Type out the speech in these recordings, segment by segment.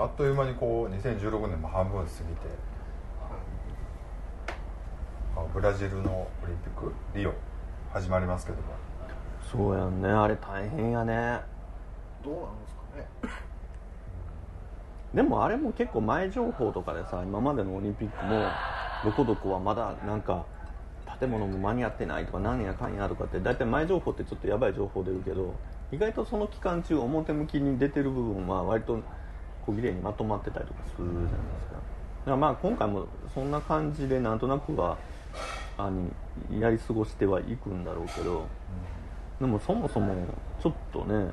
あっという間にこう2016年も半分過ぎて。あブラジルのオリンピック？リオ。始まりますけども。そうやんね。あれ大変やね。どうなんですかね。でもあれも結構前情報とかでさ今までのオリンピックもどこどこはまだなんか建物も間に合ってないとか何やかんやとかって大体前情報ってちょっとやばい情報出るけど意外とその期間中表向きに出てる部分は割と小綺麗にまとまってたりとかするじゃないですか。だからまあ今回もそんな感じでなんとなくはあのやり過ごしてはいくんだろうけど、でもそもそもちょっとね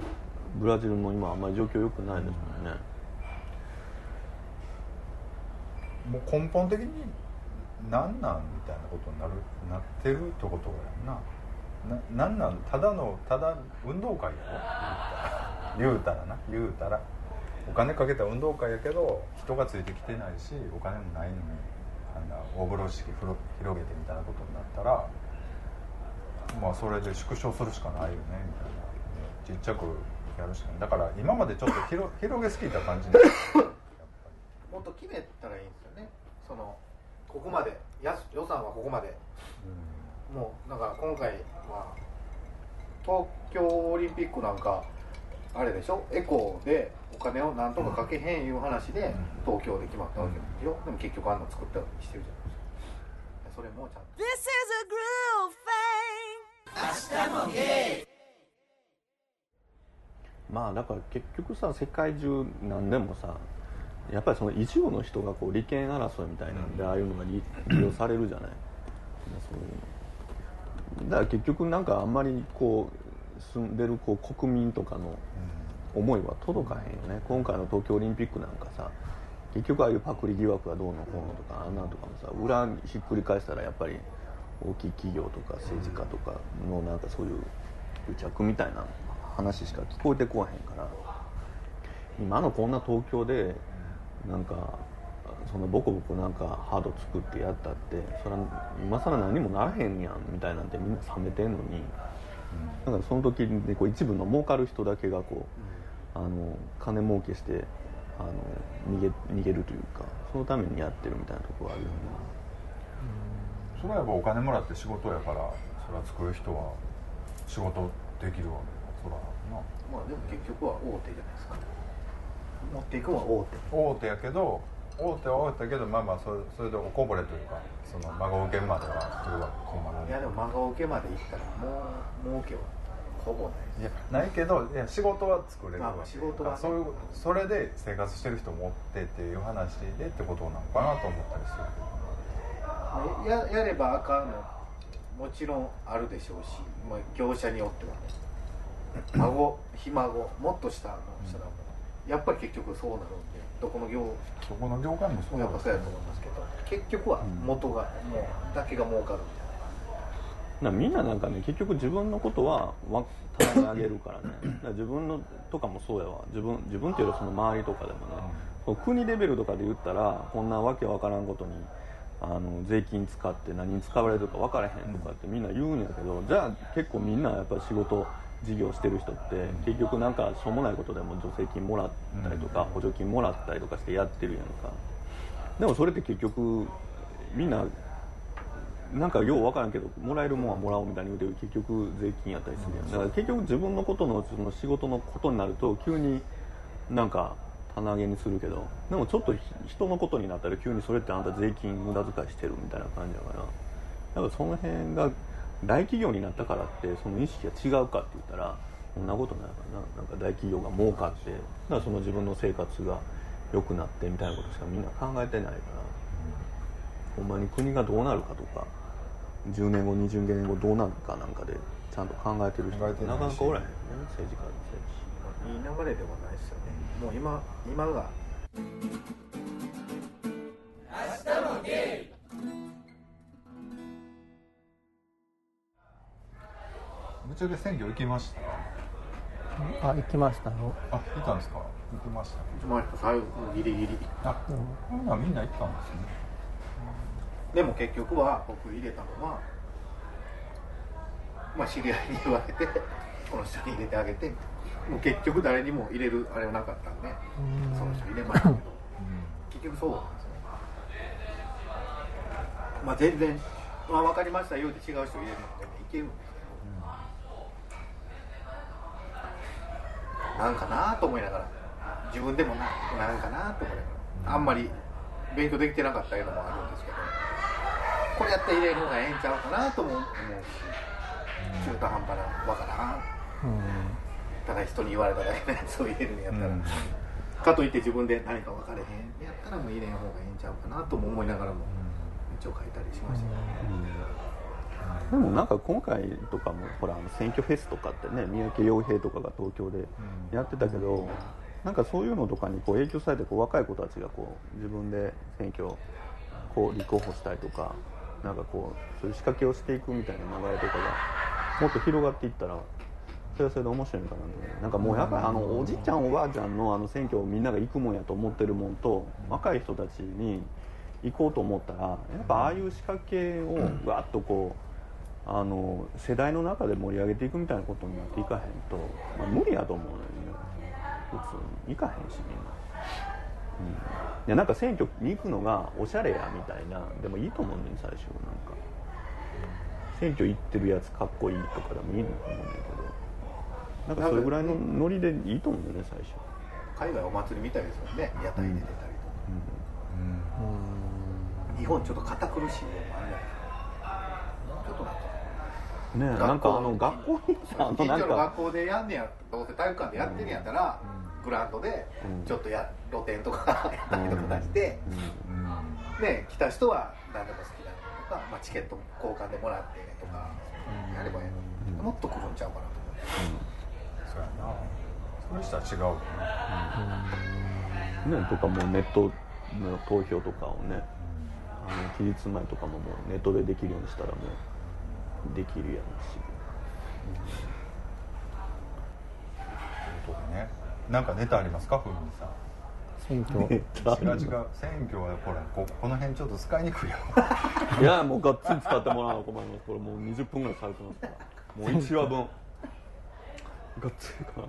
ブラジルも今あんまり状況良くないですもんね、もう根本的に何なんみたいなことになるなってるってことやんな。ななんなんただのただ運動会やろ言うたらな。言うたらお金かけた運動会やけど人がついてきてないしお金もないのにあんな大風呂敷広広げてみたいなことになったらまあそれで縮小するしかないよねみたいな。ちっちゃくやるしかない。だから今までちょっと広 広げすぎた感じもっと決めたらいいんですよね。そのここまで。や予算はここまで。もうなんか今回は東京オリンピックなんかあれでしょ？エコーでお金をなんとかかけへんいう話で東京で決まったわけでしょ、でも結局あんな作ったりしてるじゃないですかそれもちゃんと。This is a groove thing. まあだから結局さ世界中何でもさやっぱりその一部の人がこう利権争いみたいなんで、ああいうのが利利用されるじゃない。そういう。のだから結局なんかあんまりこう住んでるこう国民とかの思いは届かへんよね。今回の東京オリンピックなんかさ結局ああいうパクリ疑惑がどうのこうのとかあんなんとかもさ裏にひっくり返したらやっぱり大きい企業とか政治家とかのなんかそういう癒着みたいな話しか聞こえてこへんから今のこんな東京でなんかそのボコボコなんかハード作ってやったってそれは今更何にもならへんやんみたいなんてみんな冷めてんのに、なんかその時にこう一部の儲かる人だけがこう、あの金儲けしてあの逃げ逃げるというかそのためにやってるみたいなところがあるよねそれはやっぱお金もらって仕事やからそれは作る人は仕事できるわけよそらな。まあでも結局は大手じゃないですか。持っていくのは大手。大手やけど大手は大手やけどまあまあそれそれでおこぼれというかその孫受けまではそれは困るい。やでも漫画受けまで行ったらもう儲けはほぼない。いやないけどいや仕事は作れるまあまあ仕事はね。そういうそれで生活してる人もおってっていう話でってことなのかなと思ったりするけど。ややればあかんのもちろんあるでしょうし、まあ、業者によってはね。孫ひ孫もっと下の人らもやっぱり結局そうなるんでどこの業そこの業界もそう。やっぱそうやと思いますけど結局は元が、もうだけが儲かるみたいな。だからみんななんかね結局自分のことはわ棚にあげるからね。ら自分のとかもそうやわ。自分自分っていうよりその周りとかでもね、国レベルとかで言ったらこんなわけわからんことにあの税金使って何に使われるか分からへんとかってみんな言うんやけど、じゃあ結構みんなやっぱり仕事事業してる人って結局なんかしょうもないことでも助成金もらったりとか補助金もらったりとかしてやってるやんか。でもそれって結局みんななんかよう分からんけどもらえるもんはもらおうみたいに言うて結局税金やったりするやん。だから結局自分のことのその仕事のことになると急になんか棚上げにするけどでもちょっとひ人のことになったら急にそれってあんた税金無駄遣いしてるみたいな感じだから。だからその辺が大企業になったからってその意識が違うかって言ったらそんなことないからな。なんか大企業が儲かってだからその自分の生活が良くなってみたいなことしかみんな考えてないから。ほんまに国がどうなるかとか10年後20年後どうなるかなんかでちゃんと考えてる人なかなかおらへんね政治家のせいいい流れではないですよね。もう今今がぶっちゃけ選挙行きました？あ行きましたよ。あ行ったんですか？行きました。まあ最後ギリギリ。あほんみんな行ったんですね。でも結局は僕入れたのはまあ知り合いに言われてこの人に入れてあげてもう結局誰にも入れるあれはなかったんでその人入れましたけど。結局そうなんですよ。まあ全然、まあ、分かりましたよって違う人入れるのでもいけるんですけどなんかなと思いながら。自分でもななんかなと思いながらあんまり勉強できてなかったいうのもあるんですけど。これやって入れるのがええんちゃうかなとも思うし。中途半端なわからんただ人に言われただけのやつを入れるんやったら、うん。かといって自分で何か分かれへん。やったらもう入れん方がええんちゃうかなとも思いながらも一応書いたりしました。けど、でもなんか今回とかもほらあの選挙フェスとかってね三宅洋平とかが東京でやってたけど、なんかそういうのとかにこう影響されてこう若い子たちがこう自分で選挙こう立候補したりとかなんかこうそういう仕掛けをしていくみたいな流れとかがもっと広がっていったらそれはそれで面白いのかなと思う。なんかもうやっぱりあのおじいちゃんおばあちゃんのあの選挙をみんなが行くもんやと思ってるもんと若い人たちに行こうと思ったらやっぱああいう仕掛けをわっとこうあの世代の中で盛り上げていくみたいなことになっていかへんと、まあ、無理やと思うのよね。普通に行かへんしみんな。うん、いやなんか選挙に行くのがおしゃれやみたいなでもいいと思うねん最初なんか。選挙行ってるやつかっこいいとかでもいいのと思うんだけど。なんかそれぐらいのノリでいいと思うんだよね最初海外お祭りみたいですもんね。屋台で出たりとか、日本ちょっと堅苦しいのもあるじゃないですかちょっとなんかねえなんかあの学校にさ あの近所のなんか学校でやんねやどうせ体育館でやってるん。やったら、グラウンドでうん。ちょっとや露店とかやったりとかして、うん。ね来た人は何でも好きだとか、まあ、チケット交換でもらってとかやればいいのにもっと来るんちゃうかなと思って。そうやな。そういう人は違うよね。ねとかもうネットの投票とかをねあの期日前とかももうネットでできるようにしたらもうできるやろし。ということでね。なんかネタありますかふみさん。選挙。違う違う。選挙はほらここの辺ちょっと使いにくいよ いやもうがっつり使ってもらわな困ります。これもう20分ぐらいされてますから。もう1話分。がっつりかな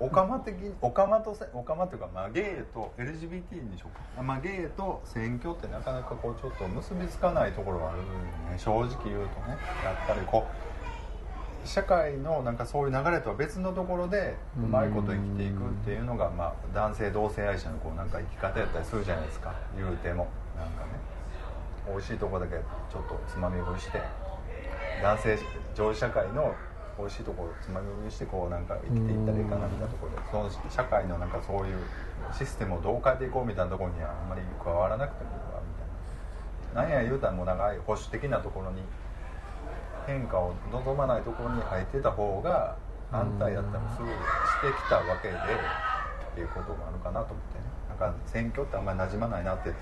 オカマ的にオカマとせオカマっていうか、まあ、ゲイと LGBT にしようか、まあ、ゲイと選挙ってなかなかこうちょっと結びつかないところがあるよね。正直言うとね。やっぱりこう社会のなんかそういう流れとは別のところでうまいこと生きていくっていうのが、まあ、男性同性愛者のこうなんか生き方やったりするじゃないですか。言うても。なんかね。美味しいとこだけちょっとつまみ食いして。男性上位社会の美味しいところつまみ食いしてこうなんか生きていったらいいかなみたいなところで。その社会のなんかそういうシステムをどう変えていこうみたいなところにはあんまり加わらなくても。いいわみたいななんや言うたらもう長い保守的なところに変化を望まないところに入ってた方が反対だったりする。してきたわけでっていうことがあるかなと思って。ねなんか選挙ってあんまり馴染まないなって。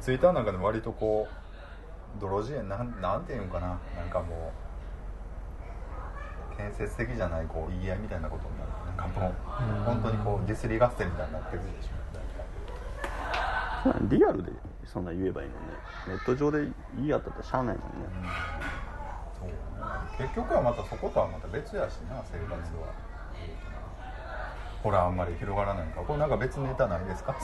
ツイッターなんかでも割とこう泥仕合なんなんていうんかな。なんかもう建設的じゃないこう言い合いみたいなことになる。なんかもう本当にこうディスり合戦みたいになってるでしょ。なんかリアルでそんな言えばいいのね。ネット上で言い合ったってしゃあないもんね。そうね。結局はまたそことはまた別やしな生活は、ほらあんまり広がらないかこれなんか別ネタないですか？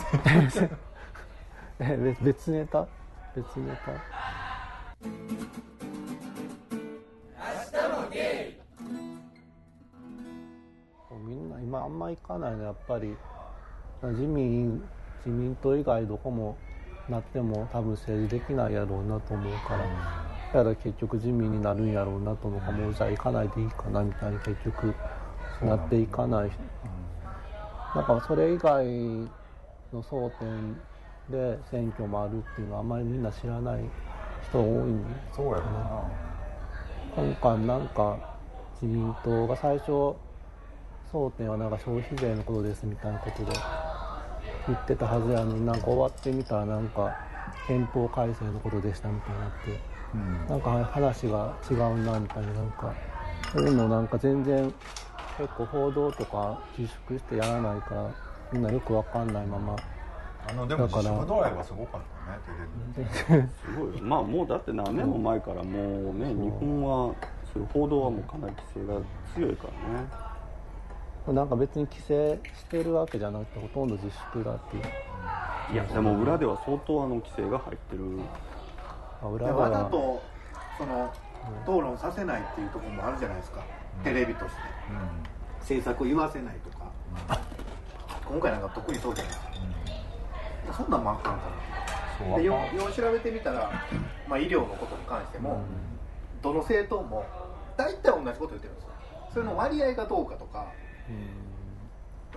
別ネタ？別ネタ？あんま行かないのやっぱり。自民自民党以外どこもなっても多分政治できないやろうなと思うから、だから結局自民になるんやろうなと思うからもうじゃあ行かないでいいかなみたいに結局なっていかない。なんかそれ以外の争点で選挙もあるっていうのはあんまりみんな知らない人多いんで。そうやろな。今回なんか自民党が最初争点はなんか消費税のことですみたいなことで言ってたはずやのになんか終わってみたらなんか憲法改正のことでしたみたいになってうん。なんか話が違うなみたいななんかそういうのなんか全然結構報道とか自粛してやらないからみんなよくわかんないまま。あのでもだから自粛ドライはすごかったねテレビすごいよまあもうだって何年も前からもうね日本はそういう報道はもうかなり規制が強いからねなんか別に規制してるわけじゃなくてほとんど自粛だっていう。いやでも裏では相当あの規制が入ってる。あ裏でではわざとその討論させないっていうところもあるじゃないですか、テレビとして。政策を言わせないとか、今回なんか特にそうじゃない。ですかそんなんもあかんから。でよよう調べてみたら、まあ、医療のことに関しても、どの政党も大体同じこと言ってるんですよ。それの割合がどうかとか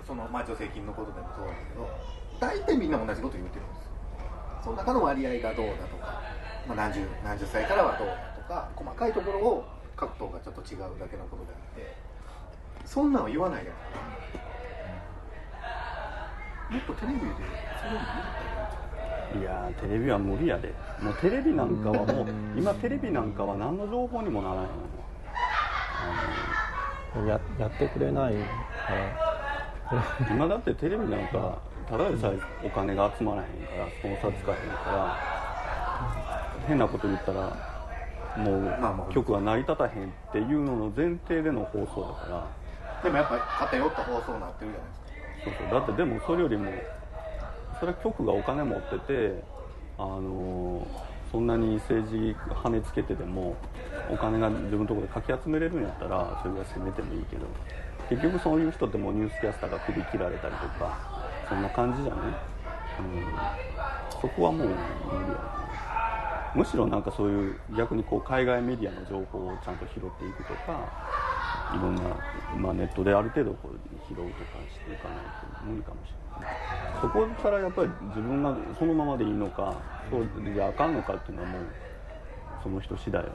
その、まあ、助成金のことでもそうだけど大体みんな同じこと言ってるんですよ。その中の割合がどうだとか、まあ、何十何十歳からはどうだとか細かいところを各党がちょっと違うだけのことであってそんなんは言わないじゃないですかもっとテレビでそれを言ったらいいんちゃういやーテレビは無理やで。もうテレビなんかはもう今テレビなんかは何の情報にもならないのややってくれないから。今だってテレビなんかただでさえお金が集まらへんからスポンサー使えへんから変なこと言ったらもう局は成り立たへんっていうのの前提での放送だから。でもやっぱり偏った放送になってるじゃないですか。そうそう。だってでもそれよりもそれは局がお金持っててあのそんなに政治跳ねつけてでもお金が自分のところでかき集めれるんやったらそれが攻めてもいいけど結局そういう人ってもうニュースキャスターが首切られたりとかそんな感じじゃね、うん、そこはもう無理やな。むしろなんかそういう逆にこう海外メディアの情報をちゃんと拾っていくとかいろんな、まあ、ネットである程度こう拾うとかしていかないと無理かもしれない。そこからやっぱり自分がそのままでいいのかそうじゃあかんのかっていうのはもうその人次第だね、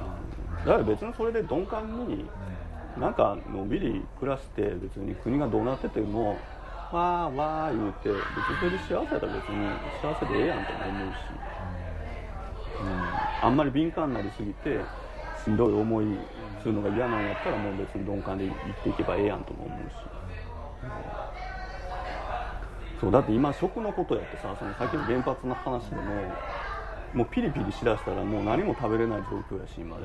うん、だから別にそれで鈍感になんかのんびり暮らして別に国がどうなっててもわーわー言うて別にそれで幸せやったら別に幸せでええやんとも思うし、うん、あんまり敏感になりすぎてしんどい思いするのが嫌なんやったらもう別に鈍感で生きていけばええやんとも思うし、そうだって今食のことやってさそのさっきの原発の話でももうピリピリしだしたらもう何も食べれない状況やし今で。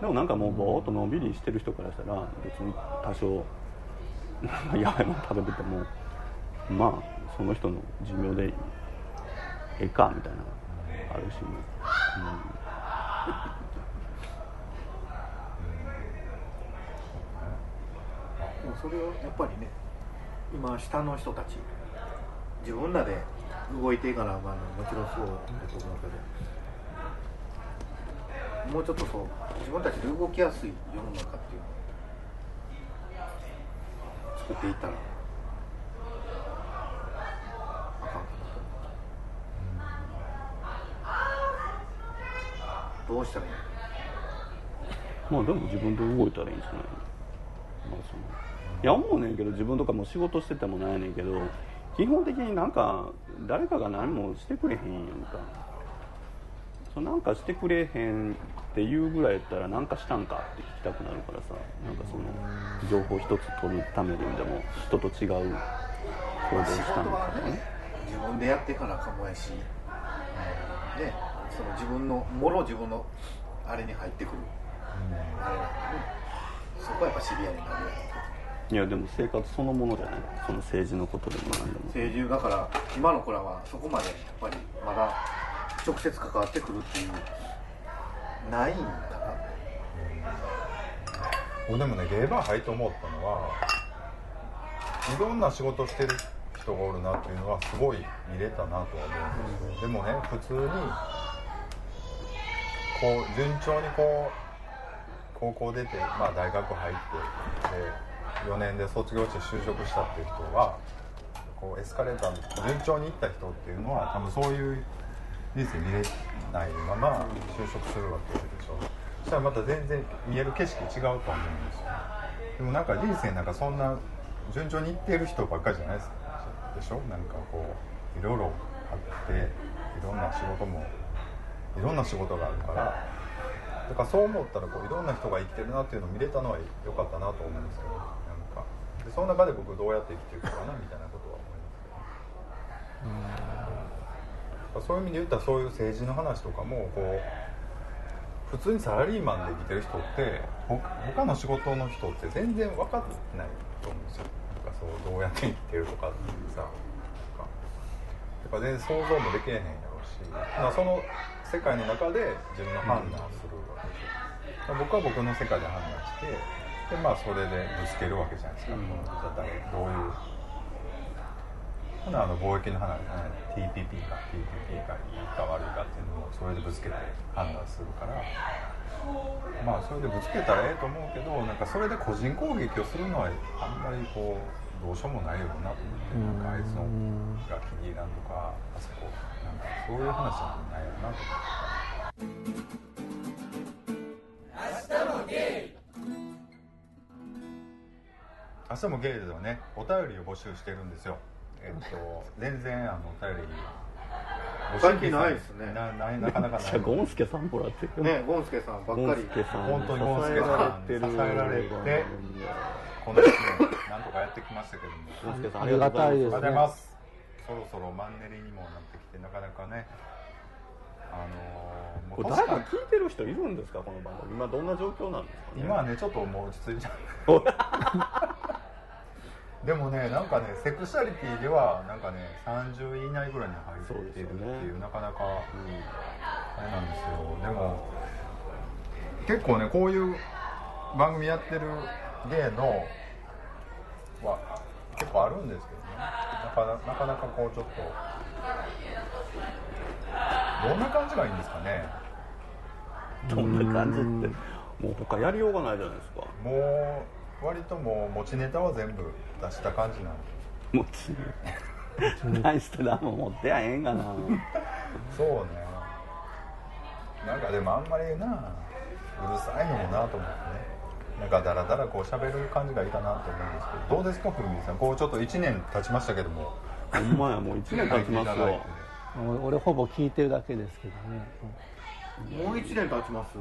でもなんかもうぼーっとのんびりしてる人からしたら別に多少やばいもの食べててもまあその人の寿命でええかみたいなあるし。ね、でもそれをやっぱりね今下の人たち。自分らで動いていかなあかんのはもちろんそうだと思うけど。もうちょっとそう。自分たちで動きやすい世の中っていうのを。作っていったら。あかんかなと思う。どうしたらいいの？まあでも自分で動いたらいいんじゃないまあそのいや思うねんけど自分とかも仕事しててもないねんけど基本的になんか誰かが何もしてくれへんやんか。そうなんかしてくれへんっていうぐらいやったら何かしたんかって聞きたくなるからさ。なんかその情報一つ取るためにでも人と違う。行動したんかとかねね自分でやってかなあかもやし、ね、その自分のもろ自分のあれに入ってくる、あれなんでそこはやっぱシビアになるやろ。いやでも生活そのものじゃない。その政治のことでも何でも。政治だから今の子らはそこまでやっぱりまだ直接関わってくるっていうないんだな。俺でもねゲーバー入って思ったのはいろんな仕事してる人がおるなっていうのはすごい見れたなとは思うんですよ。でもね普通にこう順調にこう高校出て、まあ、大学入ってで4年で卒業して就職したっていう人はこうエスカレーターの順調にいった人っていうのは多分そういう人生見れないまま就職するわけでしょ。そしたらまた全然見える景色違うと思うんですよ。でもなんか人生なんかそんな順調にいってる人ばっかりじゃないですでしょ。なんかこういろいろあっていろんな仕事もいろんな仕事があるから。だからそう思ったらこういろんな人が生きてるなっていうのを見れたのは良かったなと思うんですけど。でその中で僕どうやって生きていくかなみたいなことは思いますけどそういう意味で言ったらそういう政治の話とかもこう普通にサラリーマンで生きてる人ってほ他の仕事の人って全然分かってないと思うんですよ。なんかそうどうやって生きてるとかっていうさなんか。全然想像もできへんやろうし、まあ、その世界の中で自分の判断するわけでしょ、僕は僕の世界で判断してでまあそれでぶつけるわけじゃないですか、うん。誰どういう。ほなあの貿易の話、ね、TPP か。TPP がいいか悪いかっていうのをそれでぶつけて判断するから。まあそれでぶつけたらええと思うけどなんかそれで個人攻撃をするのはあんまりこうどうしようもないよなと思って。なんかあいつのが気に入らんとかあそこなんかそういう話じゃないよなと思って。明日もゲイではねお便りを募集してるんですよ。えっと全然あのお便り最近ないですね。なないなかなかない。じゃあゴンスケさんもらってる。ねゴンスケさんばっかり。ゴンスケさん本当にゴンスケさん支えられてる支えられてこの1年なんとかやってきましたけども。ゴンスケさんありがたいですありがとうございます。そろそろマンネリにもなってきてなかなかねあのー、誰か聞いてる人いるんですか？この番組。今どんな状況なんですか、ね、今はねちょっともう落ち着いちゃうで。もねなんかねセクシャリティではなんかね30位以内ぐらいに入ってるっていうね。なかなかあれなんですよ。でも結構ねこういう番組やってる芸のは結構あるんですけどね。なかななかなかこうちょっとどんな感じがいいんですかね。どんな感じってもう他やりようがないじゃないですか。もう割ともう持ちネタは全部出した感じなんで。もち何してだもん持ってやえんがな。そうね。なんかでもあんまりなうるさいのもなと思ってね。なんかダラダラこう喋る感じがいいかなと思うんですけど。どうですかふみさん。こうちょっと1年経ちましたけども。ほんまやもう1年経ちますよ俺俺ほぼ聞いてるだけですけどね。もう1年経ちます？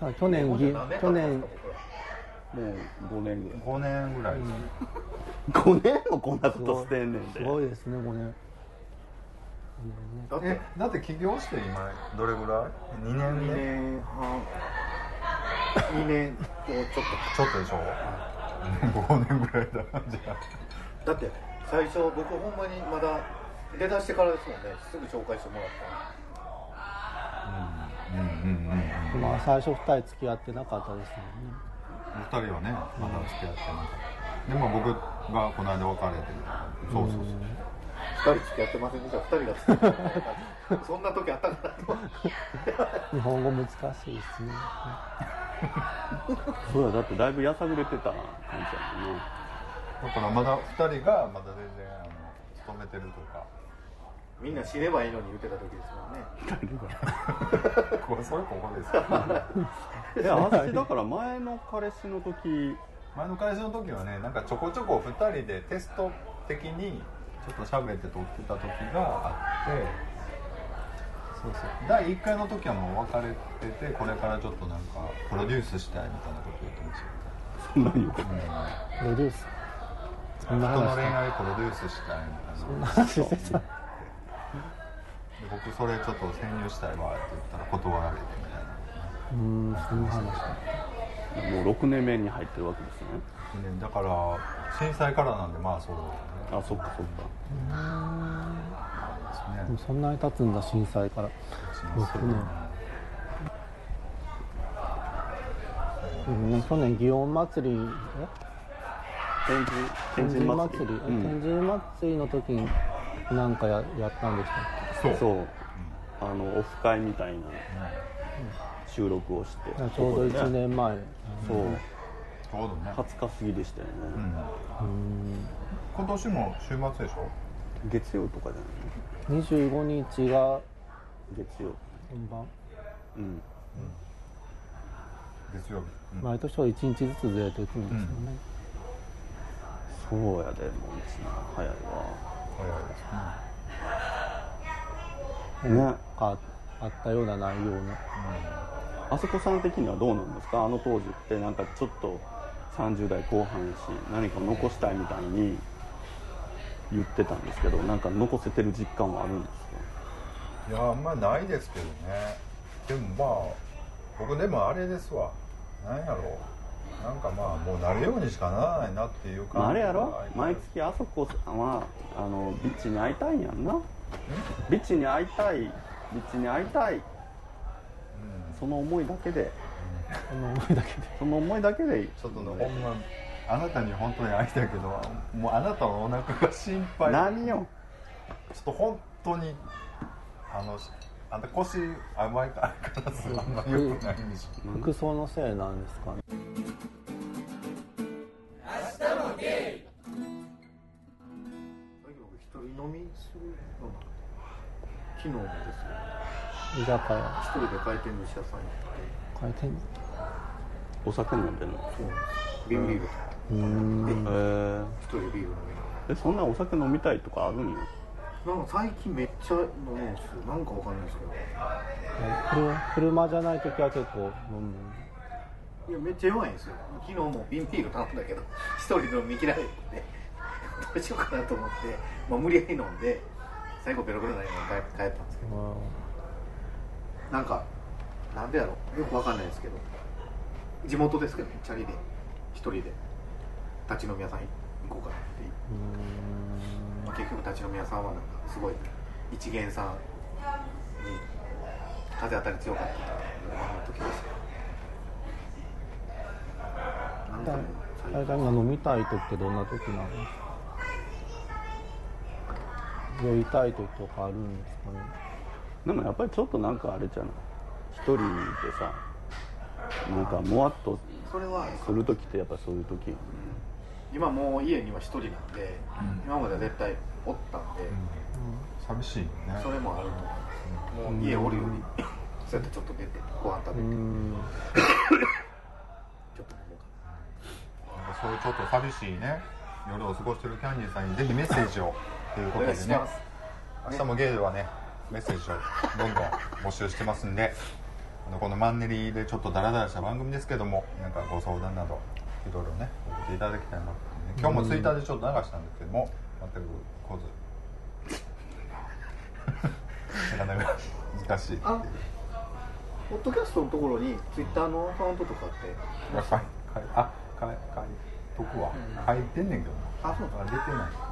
だから去年ぎ去年。もう5年ぐらい。5年ぐらいです、5年もこんなことしてんねんすでごいですね5年。だってえだって起業して今どれぐらい？2年2目年半。2年とちょっちょっとでしょ？5年ぐらいだ。じゃあ。とだって最初僕ほんまにまだ出だしてからですもんね。すぐ紹介してもらったうん。うん。うん。うん。まあ最初2人付き合ってなかったですもんね。2人はね。まだ付き合ってなかったでも僕がこの間別れて。そうそうそう。2人付き合ってませんでした2人が付き合ってたそんな時あったかなと日本語難しいですねそうやだってだいぶやさぐれてた感じやもんね。だからまだ2人がまだ全然あの勤めてるとかみんな死ねばいいのに言ってた時ですもんね。これそれここですよえ私だから前の彼氏の時。前の会社の時はねなんかちょこちょこ2人でテスト的にちょっと喋って撮ってた時があってそうそう。第1回の時はもう別れててこれからちょっとなんかプロデュースしたいみたいなこと言ってましたよ。そんなに言うことうん。プロデュース？そんな人の恋愛プロデュースしたいみたいな。そんな話してたで僕それちょっと潜入したいわって言ったら断られてみたいな。うーんそんな話だもう6年目に入ってるわけですね。ねだから震災からなんでまあそう。だよねあそっかそっか。ですねそんなに経つんだ震災から。6年でもね。去年祇園祭りえ？天神天神祭り、うん。天神祭りの時になんかややったんでしたっそうそう。あのオフ会みたいな収録をして。けちょうど1年前。そう。ちょうどね、20日過ぎでしたようんね、うーん。今年も週末でしょ？月曜とかじゃない？25日が月曜。本番。うん。月曜日、うん。毎年は1日ずつずれていくんですよね、そうやでもう一年。早いわ。早いですねね。ああったようなないようなあそこさん的にはどうなんですか？あの当時ってなんかちょっと30代後半やし何か残したいみたいに言ってたんですけどなんか残せてる実感はあるんですか？いやあんまりないですけどね。でもまあ僕でもあれですわ。なんやろう。なんかまあもうなるようにしかならないなっていう感じまあ、あれやろ？が毎月あそこはあのビッチに会いたいんやんなビッチに会いたいビッチに会いたい。うんその思いだけで。この思いだけで。その思いだけでちょっとねほんまあなたに本当に会いたいけどもうあなたのお腹が心配。何よ。ちょっと本当にあのあんた腰甘いからからすあんまり良くないんでしょ。服装のせいなんですかね。最近僕一人飲みするのが昨日もですよ。居酒屋。一人で回転寿司屋さん行って。回転。お酒飲んでんの？そう。なんです瓶ビール。とかうーんえ一人でビール飲みえそんなお酒飲みたいとかあるんよらなんか最近めっちゃ飲むんですよ。なんかわかんないですけど。車車じゃない時は結構飲む？いやめっちゃ弱いんですよ。昨日も瓶ビール頼んだけど一人で飲みきられてどうしようかなと思って、まあ、無理やり飲んで最後ベロベロになりながら帰帰ったんですけど。なんかなんでやろう。よくわかんないですけど。地元ですけどね。チャリで。一人で。立ち飲み屋さん行こうかなってまあ、結局立ち飲み屋さんはなんかすごい一元さんに風当たり強かったっていうあの時でしたなんかもう最大体今飲みたい時ってどんな時なんですか酔いたい時とかあるんですかね？でもやっぱりちょっとなんかあれじゃない？一人でさなんかもわっとそれはする時ってやっぱそういう時。今もう家には一人なんで、今までは絶対おったんで、寂しいよね。それもあると思いますもう家おるより、そうやってちょっと出てご飯食べて、うーん。ちょっと飲もうかなそういうちょっと寂しいね。夜を過ごしてるキャンディーさんにぜひメッセージをというこおとでね。明日もゲイではねメッセージをどんどん募集してますんで あのこのマンネリでちょっとダラダラした番組ですけどもなんかご相談などいろいろね送っていただきたいなと、ね、今日もツイッターでちょっと流したんですけども全く来ず。なかなか難しいあポッドキャストのところにツイッターのアカウントとかっていやかいかいあかいかいとくわ。書いてんねんけどな。あそうあ出てない。ね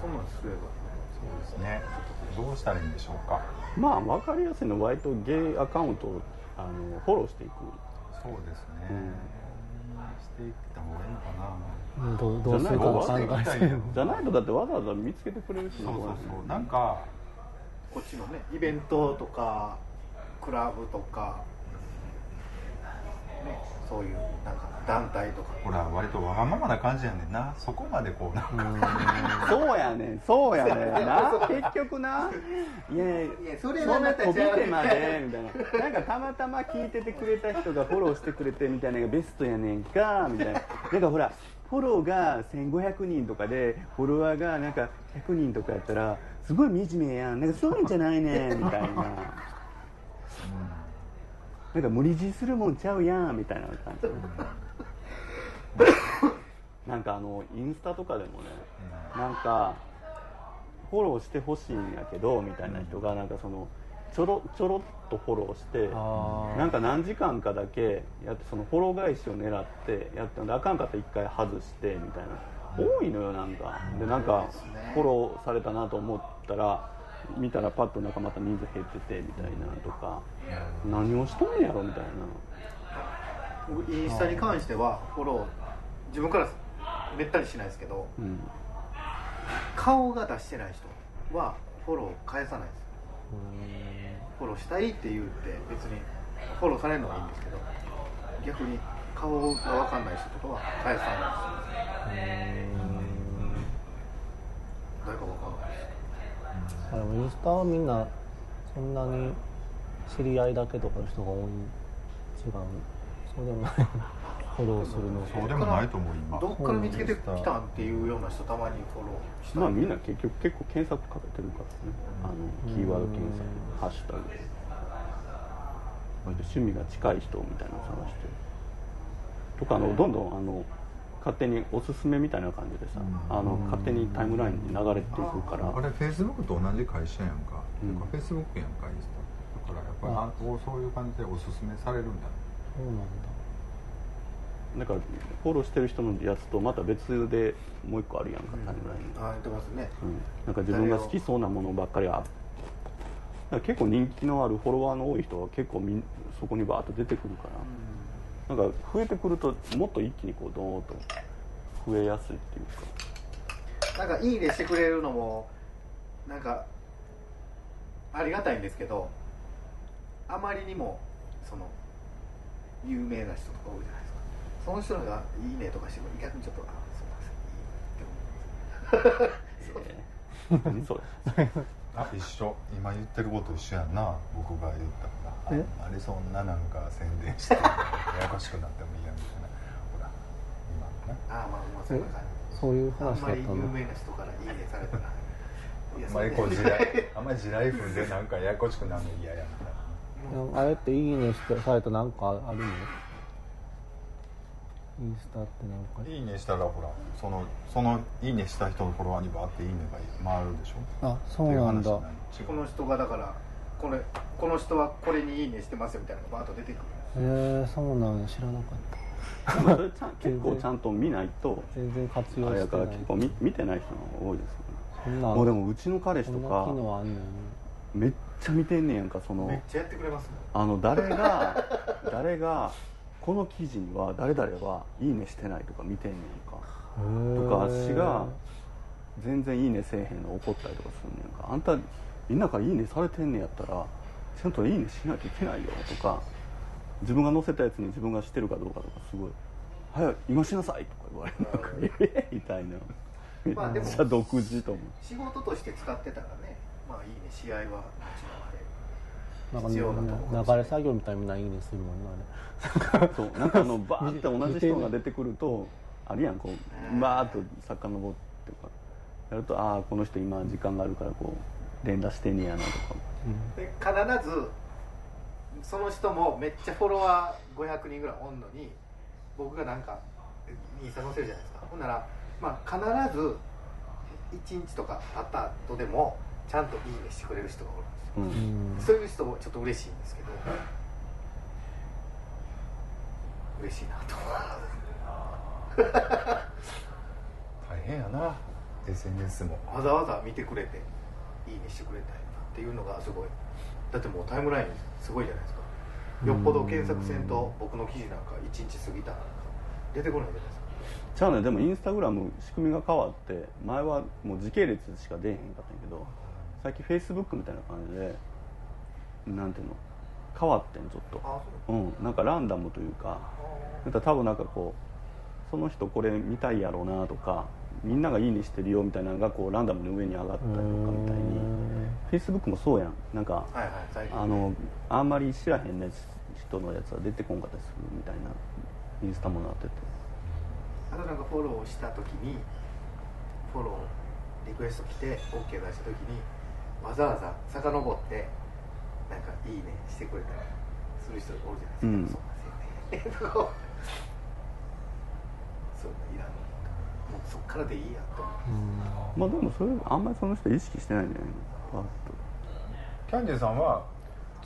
そんなんす。ればそうですね。どうしたらいいんでしょうか？まあ分かりやすいのは割とゲイアカウントをあのフォローしていく。そうですね、うん。していった方がいいのかな。どうどうするかを考えてるじゃないとだってわざわざ見つけてくれる人そうそうそう。なんかこっちのねイベントとかクラブとか、ね、そういうなんか団体とか。ほら割とわがままな感じやねんな。そこまでこうなんか。そうやねん。そうやねんな。結局な。いやいやそそんな飛びてまでみたいな。なんかたまたま聞いててくれた人がフォローしてくれてみたいなのがベストやねん。かみたいな。なんかほらフォローが1500人とかでフォロワーがなんか100人とかやったらすごい惨めやん。なんかそういうんじゃないねんみたいな なんか無理強いするもんちゃうやんみたいな感じ。なんかあのインスタとかでもねなんかフォローしてほしいんやけどみたいな人がなんかそのちょろちょろっとフォローしてなんか何時間かだけやってそのフォロー返しを狙ってやったんであかんかったら一回外してみたいな。多いのよなんか。でなんかフォローされたなと思ったら見たらパッとなんかまた人数減っててみたいなとか何をしとんねやろみたいな。僕インスタに関してはフォロー自分からめったにしないですけどうん。顔が出してない人はフォロー返さないです。フォローしたいって言うって別にフォローされるのはいいんですけど逆に顔が分かんない人とかは返さないです。誰か分かんあでもインスタはみんなそんなに知り合いだけとかの人が多い違うそうでもないフォローするのそうでもないと思う今。どっから見つけてきたんっていうような人たまにフォローしたまあみんな結局結構検索かけてるからね。あのキーワード検索ハッシュタグ趣味が近い人みたいなの探して。とかあのどんどんあの勝手におすすめみたいな感じでさあの勝手にタイムラインに流れていくから。あれフェイスブックと同じ会社やんか、うん。フェイスブックやんかインスタほらやっぱりあそういう感じでおすすめされるんだ。そうなんだ。だからフォローしてる人のやつとまた別でもう一個あるやんかタイムライン。に、あ言ってますね。うん、なんか自分が好きそうなものばっかりはだから結構人気のあるフォロワーの多い人は結構みんそこにバーッと出てくるから、なんか増えてくるともっと一気にこうドーンと増えやすいっていうか。なんかいいねしてくれるのもなんかありがたいんですけどあまりにもその有名な人とか多いじゃないですか。その人らが「いいね」とかしても逆にちょっと「あそうなんですよ。いいね」って思うんです 何それあ一緒。今言ってること一緒やんな僕が言ったのがえ？あんまりそんななんか宣伝して ややこしくなってもいいやみたいな。ほら今ね。ああまあまあそんな感そういうじあんまり有話だったの名な人から「いいね」されたら。あんまりこう地雷あんまり地雷踏んでなんかややこしくなるの嫌やみたいな。あれっていいねしてされたなんかあるの？インスタってなんか。いいねしたらほらそのそのいいねした人のフォロワーにバーっていいねが回るでしょ？あそうなんだ。っていう話この人がだからこれこの人はこれに「いいね」してますよみたいなのがバーッと出てくる。へえそうなんや。知らなかった。結構ちゃんと見ないと全然活あ用してない。から結構見見てない人が多いですよね。そんな。もうでもうちの彼氏とそんな機かめっちゃ見てんねやんかその。めっちゃやってくれますもんあの誰が誰がこの記事には誰々はいいねしてないとか見てんねんかとか私が全然いいねせえへんの怒ったりとかするねんか。あんたみんなからいいねされてんねやったらちゃんといいねしないといけないよとか自分が載せたやつに自分がしてるかどうかとかすごい「早い今しなさい」とか言われるなん。か「え？みたいな。めまあでもっちゃ独自と思う。仕事として使ってたらねまあいいね試合はもちろんあれ必要なとこ流れ作業みたいないいねするもんなあれそうなんかあのバーって同じ人が出てくるとあるやんこうバーッと遡ってかやるとああこの人今時間があるからこう連打してんねやなとか。で必ずその人もめっちゃフォロワー500人ぐらいおんのに僕がなんかインスタ載せるじゃないですか。ほんなら、まあ、必ず1日とか経った後でもちゃんと「いいね」してくれる人がおる。んですようん。うんそういう人もちょっと嬉しいんですけど。嬉しいなと大変やな。SNS も。わざわざ見てくれていいねしてくれたりっていうのがすごい。だってもうタイムラインすごいじゃないですか。よっぽど検索せんと僕の記事なんか1日過ぎたら出てこないじゃないですか。じゃあねでもインスタグラム仕組みが変わって前はもう時系列しか出えへんかったんやけど最近フェイスブックみたいな感じでなんていうの？変わってんちょっと。う。うん。なんかランダムというかなんか多分なんかこうその人これ見たいやろうなとかみんながいいねしてるよみたいなのがこうランダムに上に上がったりとかみたいにフェイスブックもそうやん。なんかはいはいあのあんまり知らへんね人のやつは出てこんかったりするみたいなインスタもなってて。あとなんかフォローした時にフォローリクエスト来て OK 出した時にわざわざ遡ってなんかいいねしてくれたりする人おるじゃないですか、そうなんですよね。そういらんもうそっからでいいやと思う。まあでもそれあんまりその人意識してないんじゃないの？パッキャンディーさんは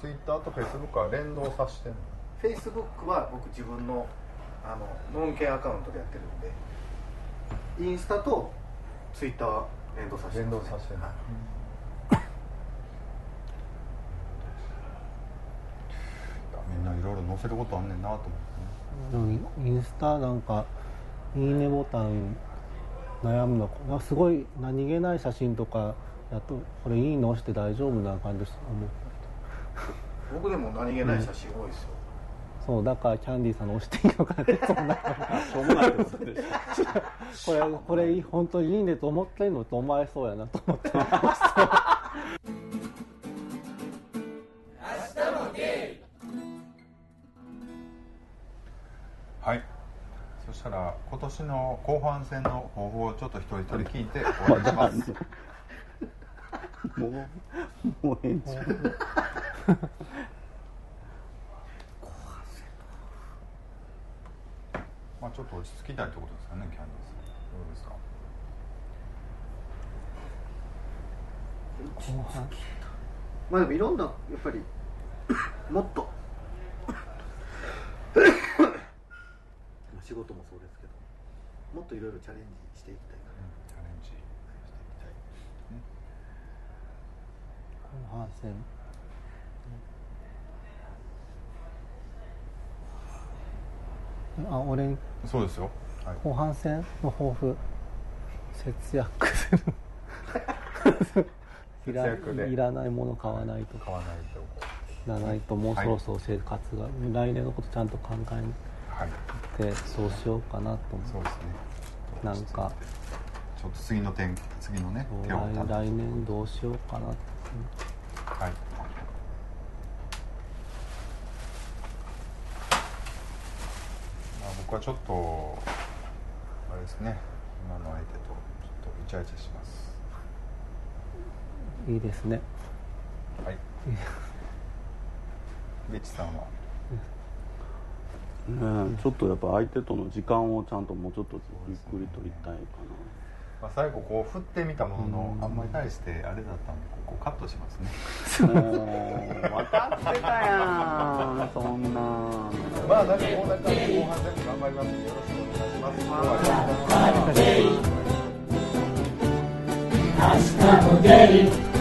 Twitter と Facebook は連動させてんの？フェイスブックは僕自分のあのノンケアカウントでやってるんでインスタとツイッターは連動させて連ます動させてんの。はいみんないろいろ載せることあんねんなと思ってね。でもインスタなんかいいねボタン悩むのかな。すごい何気ない写真とかやとこれいいの？押して大丈夫な感じです僕でも何気ない写真多いですよ、そうだからキャンディーさんの押していいのかなってそんな。しょうもないってことでしょこれこれ本当にいいねと思ってんのと思われそうやなと思ってはいしたら今年の後半戦の抱負をちょっと一人一人聞いて終わりしますもうもう延長まあちょっと落ち着きたいってことですかねキャンディーさんどうですか後半まあでもいろんなやっぱりもっと仕事もそうですけどもっといろいろチャレンジしていきたいな。チャレンジしていきたい。後半戦。あ俺。にそうですよ、はい、後半戦の抱負。節約。す るいら節約で。いらないもの買わないとか。買わないといらないともうそろそろ生活が、来年のことちゃんと考はいえてそうしようかなと思そうですね。うなんか。ちょっと次の点次のね手を来来年どうしようかなって。はい。まあ僕はちょっとあれですね。今の相手とちょっとイチャイチャします。いいですね。はい。ベチさんは？ね。えちょっとやっぱ相手との時間をちゃんともうちょっとゆっくり取りたいかまあ、最後こう振ってみたものの、あんまり対してあれだったんでここカットしますね。分かってたやんそんな。まあなんかこんな感じで後半戦も頑張ります。よろしくお願いします。ました明日も出る